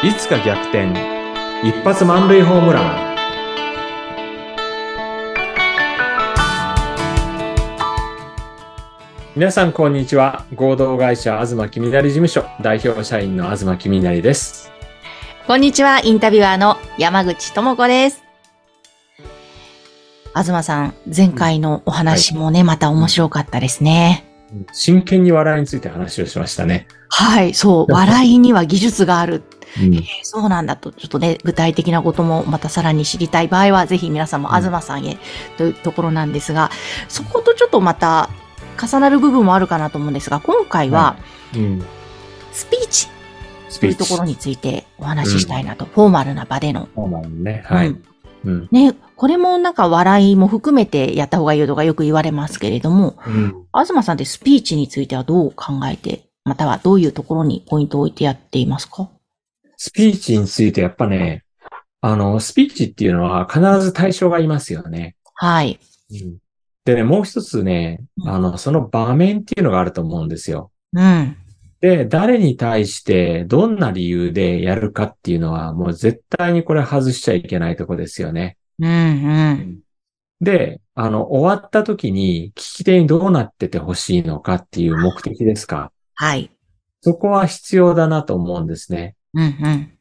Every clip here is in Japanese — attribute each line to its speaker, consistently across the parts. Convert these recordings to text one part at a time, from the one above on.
Speaker 1: いつか逆転。一発満塁ホームラン。皆さんこんにちは。合同会社東きみなり事務所。代表社員の東きみなりです。
Speaker 2: こんにちは、インタビュアーの山口智子です。東さん、前回のお話もね、また面白かったですね。
Speaker 1: 真剣に笑いについて話をしましたね、
Speaker 2: はい、そう、笑いには技術がある。
Speaker 1: うん。
Speaker 2: えーそうなんだと、ちょっとね、具体的なこともまたさらに知りたい場合は、ぜひ皆さんも
Speaker 1: うん。
Speaker 2: 東さんへというところなんですが、そことちょっとまた重なる部分もあるかなと思うんですが、今回は
Speaker 1: うん、
Speaker 2: スピーチ。というところについてお話ししたいなと、フォーマルな場での。
Speaker 1: そうなのね。はい、
Speaker 2: うん。
Speaker 1: うん。
Speaker 2: ね、これもなんか笑いも含めてやった方がいいとかよく言われますけれども、
Speaker 1: うん。
Speaker 2: 東さんってスピーチについてはどう考えて、またはどういうところにポイントを置いてやっていますか？
Speaker 1: スピーチについてやっぱねあのスピーチっていうのは必ず対象がいますよね
Speaker 2: はい。
Speaker 1: うんでね、もう一つね、
Speaker 2: うん
Speaker 1: あの、その場面っていうのがあると思うんですよ。
Speaker 2: うん。
Speaker 1: で、誰に対してどんな理由でやるかっていうのは、もう絶対にこれ外しちゃいけないとこですよね。
Speaker 2: うん、うん。
Speaker 1: で、あの、終わった時に聞き手にどうなっててほしいのかっていう目的ですか。
Speaker 2: はい。
Speaker 1: そこは必要だなと思うんですね。
Speaker 2: うん、うん。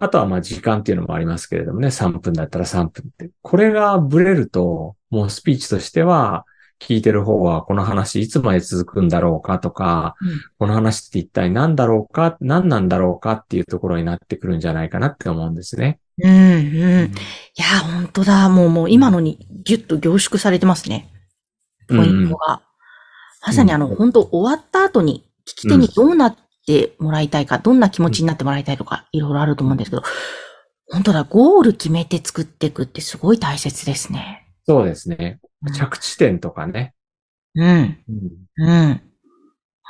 Speaker 1: あとはまあ時間っていうのもありますけれどもね、3分だったら3分って。これがブレると、もうスピーチとしては、聞いてる方はこの話いつまで続くんだろうかとか、
Speaker 2: うん
Speaker 1: この話って一体何だろうか、何なんだろうかっていうところになってくるんじゃないかなって思うんですね。
Speaker 2: うん、うん。いや、本当だ。もう、もう今のにギュッと凝縮されてますね。ポイントが。まさにあの、
Speaker 1: うん
Speaker 2: 本当終わった後に聞き手にどうなってもらいたいか、どんな気持ちになってもらいたいとか、いろいろあると思うんですけど、本当だ、ゴール決めて作っていくってすごい大切ですね。
Speaker 1: そうですね。
Speaker 2: うん
Speaker 1: 着地点とかね。
Speaker 2: うん。うん。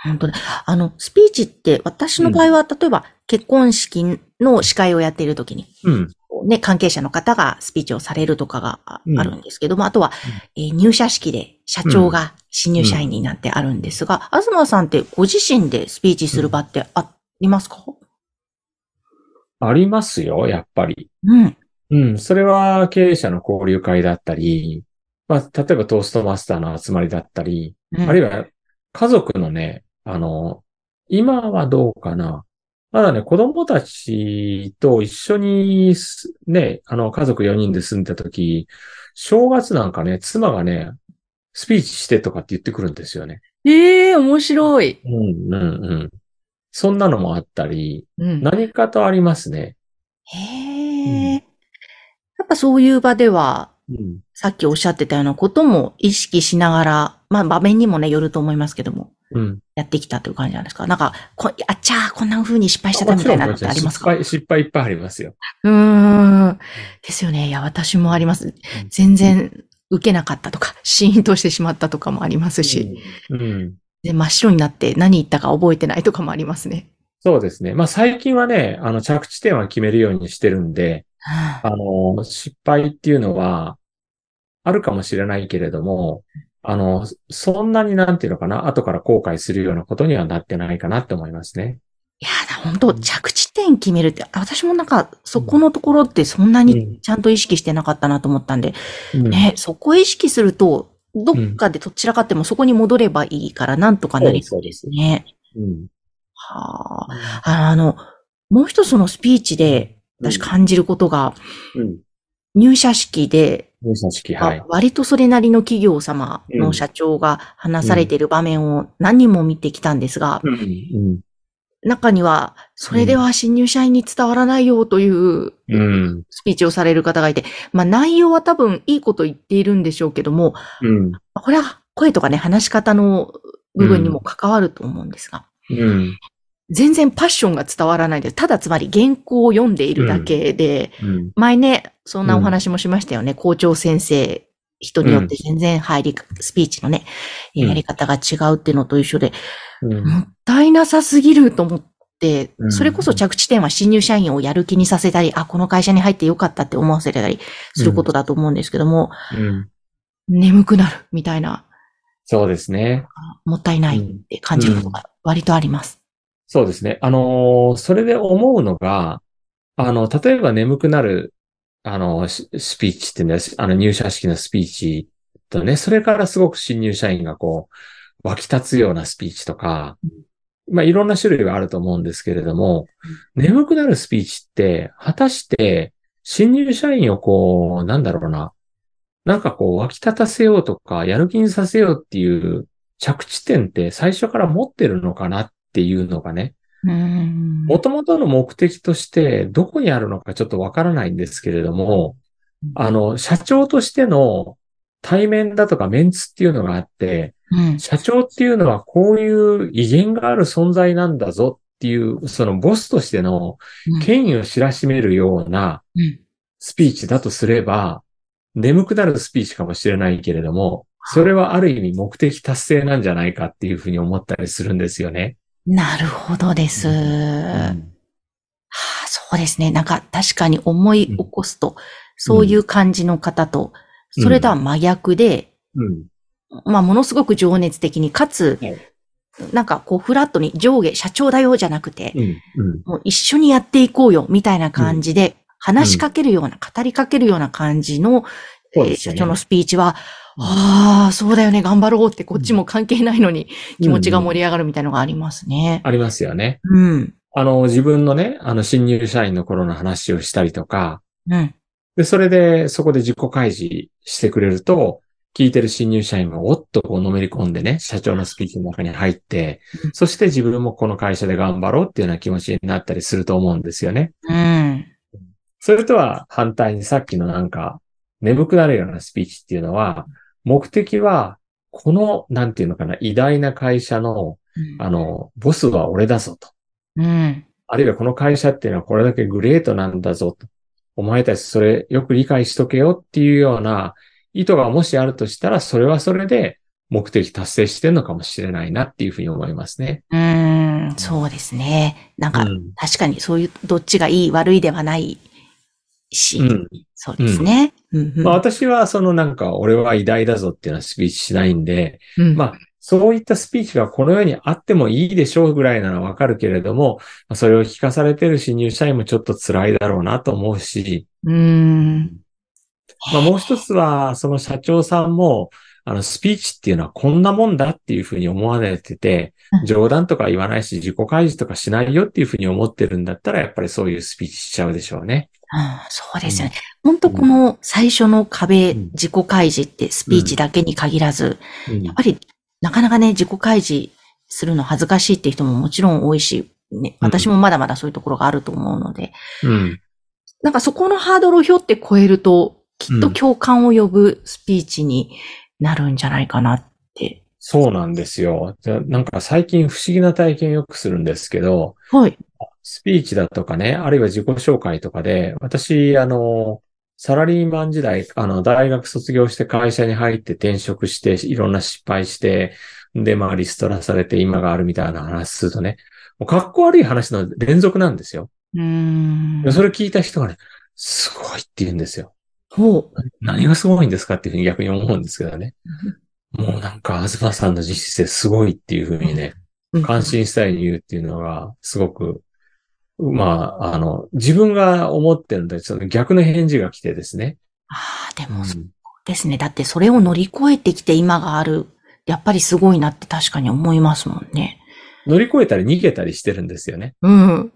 Speaker 2: 本当だ。あの、スピーチって、私の場合は、例えば、結婚式の司会をやっているときに、
Speaker 1: うん。
Speaker 2: ね、関係者の方がスピーチをされるとかがあるんですけども、あとは、えー入社式で社長が新入社員になってあるんですが、東さんってご自身でスピーチする場ってありますか？
Speaker 1: ありますよ、やっぱり。
Speaker 2: うん。
Speaker 1: うん。それは経営者の交流会だったり、まあ、例えばトーストマスターの集まりだったり、
Speaker 2: うん
Speaker 1: あるいは家族のね、あの、今はどうかな。まだね、子供たちと一緒にすね、あの、家族4人で住んだ時、正月なんかね、妻がね、スピーチしてとかって言ってくるんですよね。
Speaker 2: ええ面白い。
Speaker 1: うん、うん、うん。そんなのもあったり、
Speaker 2: うん。
Speaker 1: 何かとありますね。
Speaker 2: へえ、やっぱそういう場では、
Speaker 1: うん。
Speaker 2: さっきおっしゃってたようなことも意識しながら、まあ場面にもね、よると思いますけども、
Speaker 1: うん。
Speaker 2: やってきたという感じなんですかなんか、こあっちゃー、こんな風に失敗しちゃったみたいなのってありますか？
Speaker 1: 失敗、失敗いっぱいありますよ。
Speaker 2: うーん。ですよね。いや、私もあります。全然受けなかったとか、シーンとしてしまったとかもありますし、
Speaker 1: うん。うん。
Speaker 2: で真っ白になって何言ったか覚えてないとかもありますね。
Speaker 1: そうですね。まあ最近はね、あの着地点は決めるようにしてるんで、
Speaker 2: はあ
Speaker 1: あの、失敗っていうのはあるかもしれないけれども、あの、そんなになんていうのかな、後から後悔するようなことにはなってないかなって思いますね。
Speaker 2: いやだ、本当着地点決めるって、私もなんか、そこのところってそんなにちゃんと意識してなかったなと思ったんで、
Speaker 1: うん
Speaker 2: ね、そこ意識すると、どっかでどちらかってもそこに戻ればいいからなんとかなりそうですね。
Speaker 1: うん。
Speaker 2: はあ。あの、もう一つそのスピーチで私感じることが、
Speaker 1: うん。
Speaker 2: 入社式で、
Speaker 1: 入社式、はい。
Speaker 2: 割とそれなりの企業様の社長が話されている場面を何人も見てきたんですが、
Speaker 1: うん。うん。
Speaker 2: 中には、それでは新入社員に伝わらないよという
Speaker 1: うん。
Speaker 2: スピーチをされる方がいて、まあ内容は多分いいこと言っているんでしょうけども、
Speaker 1: うん。
Speaker 2: これは声とかね、話し方の部分にも関わると思うんですが、
Speaker 1: うん。
Speaker 2: 全然パッションが伝わらないです。ただつまり原稿を読んでいるだけで、
Speaker 1: うん。
Speaker 2: 前ね、そんなお話もしましたよね。校長先生、人によって全然入り、スピーチのね、
Speaker 1: うん
Speaker 2: やり方が違うっていうのと一緒で、
Speaker 1: うん。
Speaker 2: もったいなさすぎると思って、
Speaker 1: うん
Speaker 2: それこそ着地点は新入社員をやる気にさせたり、あ、この会社に入ってよかったって思わせたりすることだと思うんですけども、
Speaker 1: うん。
Speaker 2: 眠くなるみたいな、
Speaker 1: そうですね。
Speaker 2: もったいないって感じることが割とあります。
Speaker 1: そうですね。あのーそれで思うのが、あの、例えば眠くなる、あの、スピーチっていうのは、あの、入社式のスピーチとね、それからすごく新入社員がこう、湧き立つようなスピーチとか、まあ、いろんな種類があると思うんですけれども、眠くなるスピーチって、果たして、新入社員をこう、なんだろうな、なんかこう、湧き立たせようとか、やる気にさせようっていう着地点って最初から持ってるのかなっていうのがね、
Speaker 2: うーん。
Speaker 1: 元々の目的としてどこにあるのかちょっとわからないんですけれども、あの、社長としての対面だとかメンツっていうのがあって、
Speaker 2: うん。
Speaker 1: 社長っていうのはこういう威厳がある存在なんだぞっていう、そのボスとしての権威を知らしめるような
Speaker 2: うん
Speaker 1: スピーチだとすれば、眠くなるスピーチかもしれないけれども、それはある意味目的達成なんじゃないかっていうふうに思ったりするんですよね。
Speaker 2: なるほどです。は
Speaker 1: うん
Speaker 2: あ、そうですね。なんか確かに思い起こすと、そういう感じの方と、
Speaker 1: うん
Speaker 2: それとは真逆で、
Speaker 1: うん。
Speaker 2: まあ、ものすごく情熱的に、かつ
Speaker 1: はい、
Speaker 2: なんかこう、フラットに上下、社長だよじゃなくて、
Speaker 1: うん。うん。
Speaker 2: もう一緒にやっていこうよ、みたいな感じで、話しかけるような、語りかけるような感じの、
Speaker 1: ね
Speaker 2: 社長のスピーチは、
Speaker 1: うん
Speaker 2: ああ、そうだよね、頑張ろうって、こっちも関係ないのに気持ちが盛り上がるみたいなのがありますね。
Speaker 1: ありますよね。
Speaker 2: うん。
Speaker 1: あの、自分のね、あの、新入社員の頃の話をしたりとか、
Speaker 2: うん。
Speaker 1: で、それで、そこで自己開示してくれると、聞いてる新入社員はおっとこうのめり込んでね、社長のスピーチの中に入って
Speaker 2: うん、
Speaker 1: そして自分もこの会社で頑張ろうっていうような気持ちになったりすると思うんですよね。
Speaker 2: うん。
Speaker 1: それとは反対にさっきのなんか、眠くなるようなスピーチっていうのは、目的は、この、なんていうのかな、偉大な会社の、あの、ボスは俺だぞと。
Speaker 2: うん。
Speaker 1: あるいはこの会社っていうのはこれだけグレートなんだぞと。お前たちそれよく理解しとけよっていうような意図がもしあるとしたら、それはそれで目的達成してるのかもしれないなっていうふうに思いますね。
Speaker 2: うん。そうですね。なんか、
Speaker 1: うん。
Speaker 2: 確かにそういう、どっちがいい悪いではないし、
Speaker 1: うん。
Speaker 2: そうですね。うん。うん
Speaker 1: まあ私はそのなんか俺は偉大だぞっていうのはスピーチしないんで、
Speaker 2: うん
Speaker 1: まあそういったスピーチがこの世にあってもいいでしょうぐらいなのはわかるけれども、まあそれを聞かされてる新入社員もちょっと辛いだろうなと思うし、
Speaker 2: うん。
Speaker 1: まあもう一つは、その社長さんも、あの、スピーチっていうのはこんなもんだっていうふうに思われてて
Speaker 2: う、ん。
Speaker 1: 冗談とか言わないし、自己開示とかしないよっていうふうに思ってるんだったら、やっぱりそういうスピーチしちゃうでしょうね。
Speaker 2: うんそうですよね。本当この最初の壁、
Speaker 1: うん。
Speaker 2: 自己開示ってスピーチだけに限らず、
Speaker 1: うん。
Speaker 2: やっぱりなかなかね、自己開示するの恥ずかしいっていう人ももちろん多いし、ね、
Speaker 1: うん。
Speaker 2: 私もまだまだそういうところがあると思うので、
Speaker 1: うん。
Speaker 2: なんかそこのハードルをひょって超えると、きっと共感を呼ぶスピーチになるんじゃないかなって。
Speaker 1: そうなんですよ。でなんか最近不思議な体験をよくするんですけど、
Speaker 2: はい。
Speaker 1: スピーチだとかね、あるいは自己紹介とかで、私、あの、サラリーマン時代、あの、大学卒業して会社に入って転職して、いろんな失敗して、で、まあ、リストラされて今があるみたいな話するとね、もうかっこ悪い話の連続なんですよ。
Speaker 2: うーん
Speaker 1: で。それ聞いた人がね、すごいって言うんですよ。
Speaker 2: ほう。
Speaker 1: 何がすごいんですかっていうふうに逆に思うんですけどね。もうなんか、東さんの実質ですごいっていうふうにね、
Speaker 2: うん
Speaker 1: 感心したいに言うっていうのが、すごく、まあ、あの、自分が思ってるんで、その逆の返事が来てですね。
Speaker 2: ああ、でもそうですね。だってそれを乗り越えてきて今がある。やっぱりすごいなって確かに思いますもんね。
Speaker 1: 乗り越えたり逃げたりしてるんですよね。
Speaker 2: うん。
Speaker 1: うんうん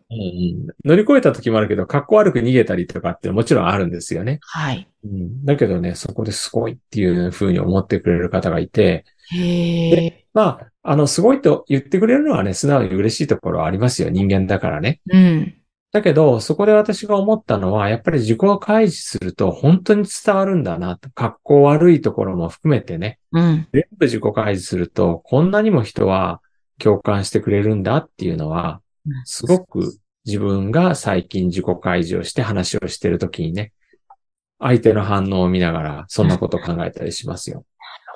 Speaker 1: 乗り越えた時もあるけど、格好悪く逃げたりとかってもちろんあるんですよね。
Speaker 2: はい。
Speaker 1: うん、だけどね、そこですごいっていうふうに思ってくれる方がいて、
Speaker 2: へえ。
Speaker 1: まあ、あの、すごいと言ってくれるのはね、素直に嬉しいところはありますよ。人間だからね。
Speaker 2: うん。
Speaker 1: だけど、そこで私が思ったのは、やっぱり自己開示すると本当に伝わるんだなと。格好悪いところも含めてね。
Speaker 2: うん。
Speaker 1: 全部自己開示すると、こんなにも人は共感してくれるんだっていうのは、すごく自分が最近自己開示をして話をしてるときにね、相手の反応を見ながら、そんなことを考えたりしますよ。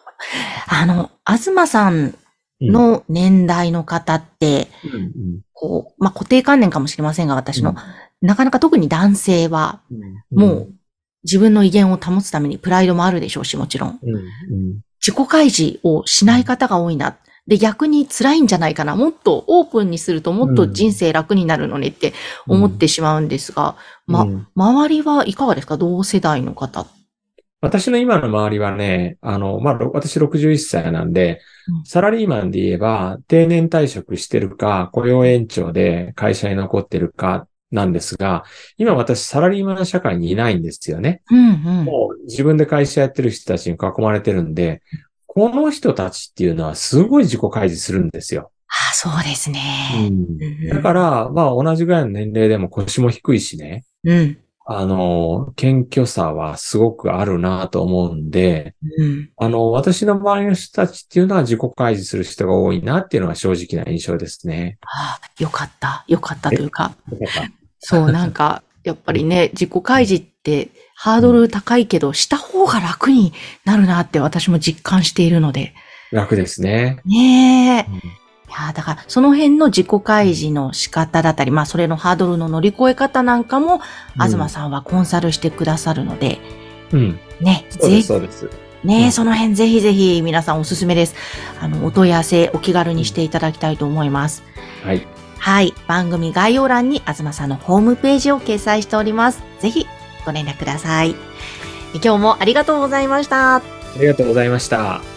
Speaker 2: あの、東さんの年代の方って、
Speaker 1: うん、うん
Speaker 2: こう、まあ、固定観念かもしれませんが、私の、なかなか特に男性は、
Speaker 1: うん
Speaker 2: もう、自分の威厳を保つためにプライドもあるでしょうし、もちろん。
Speaker 1: うん、うん、
Speaker 2: 自己開示をしない方が多いな。で、逆に辛いんじゃないかな。もっとオープンにするともっと人生楽になるのねって思ってしまうんですが、ま、
Speaker 1: うん
Speaker 2: 周りはいかがですか？同世代の方。
Speaker 1: 私の今の周りはね、あの、まあ、ろ私61歳なんで
Speaker 2: うん、
Speaker 1: サラリーマンで言えば、定年退職してるか、雇用延長で会社に残ってるかなんですが、今私サラリーマン社会にいないんですよね。
Speaker 2: うんうん。
Speaker 1: もう自分で会社やってる人たちに囲まれてるんで、この人たちっていうのはすごい自己開示するんですよ。
Speaker 2: あそうですね。うん
Speaker 1: だから、まあ同じぐらいの年齢でも腰も低いしね、
Speaker 2: うん。
Speaker 1: あの、謙虚さはすごくあるなと思うんで、
Speaker 2: うん。
Speaker 1: あの、私の周りの人たちっていうのは自己開示する人が多いなっていうのが正直な印象ですね。
Speaker 2: あよかった。よかったというか。そう、なんか、やっぱりね、自己開示ってハードル高いけど、した方が楽になるなって私も実感しているので。
Speaker 1: 楽ですね。
Speaker 2: ねえ。いやーだから、その辺の自己開示の仕方だったり、まあ、それのハードルの乗り越え方なんかも、東さんはコンサルしてくださるので、
Speaker 1: うん。
Speaker 2: ね、
Speaker 1: そうです、
Speaker 2: ぜひ、
Speaker 1: そうです。
Speaker 2: ね、
Speaker 1: うん
Speaker 2: その辺ぜひぜひ皆さんおすすめです。あの、お問い合わせお気軽にしていただきたいと思います。
Speaker 1: はい。
Speaker 2: はい。番組概要欄に東さんのホームページを掲載しております。ぜひご連絡ください。今日もありがとうございました。
Speaker 1: ありがとうございました。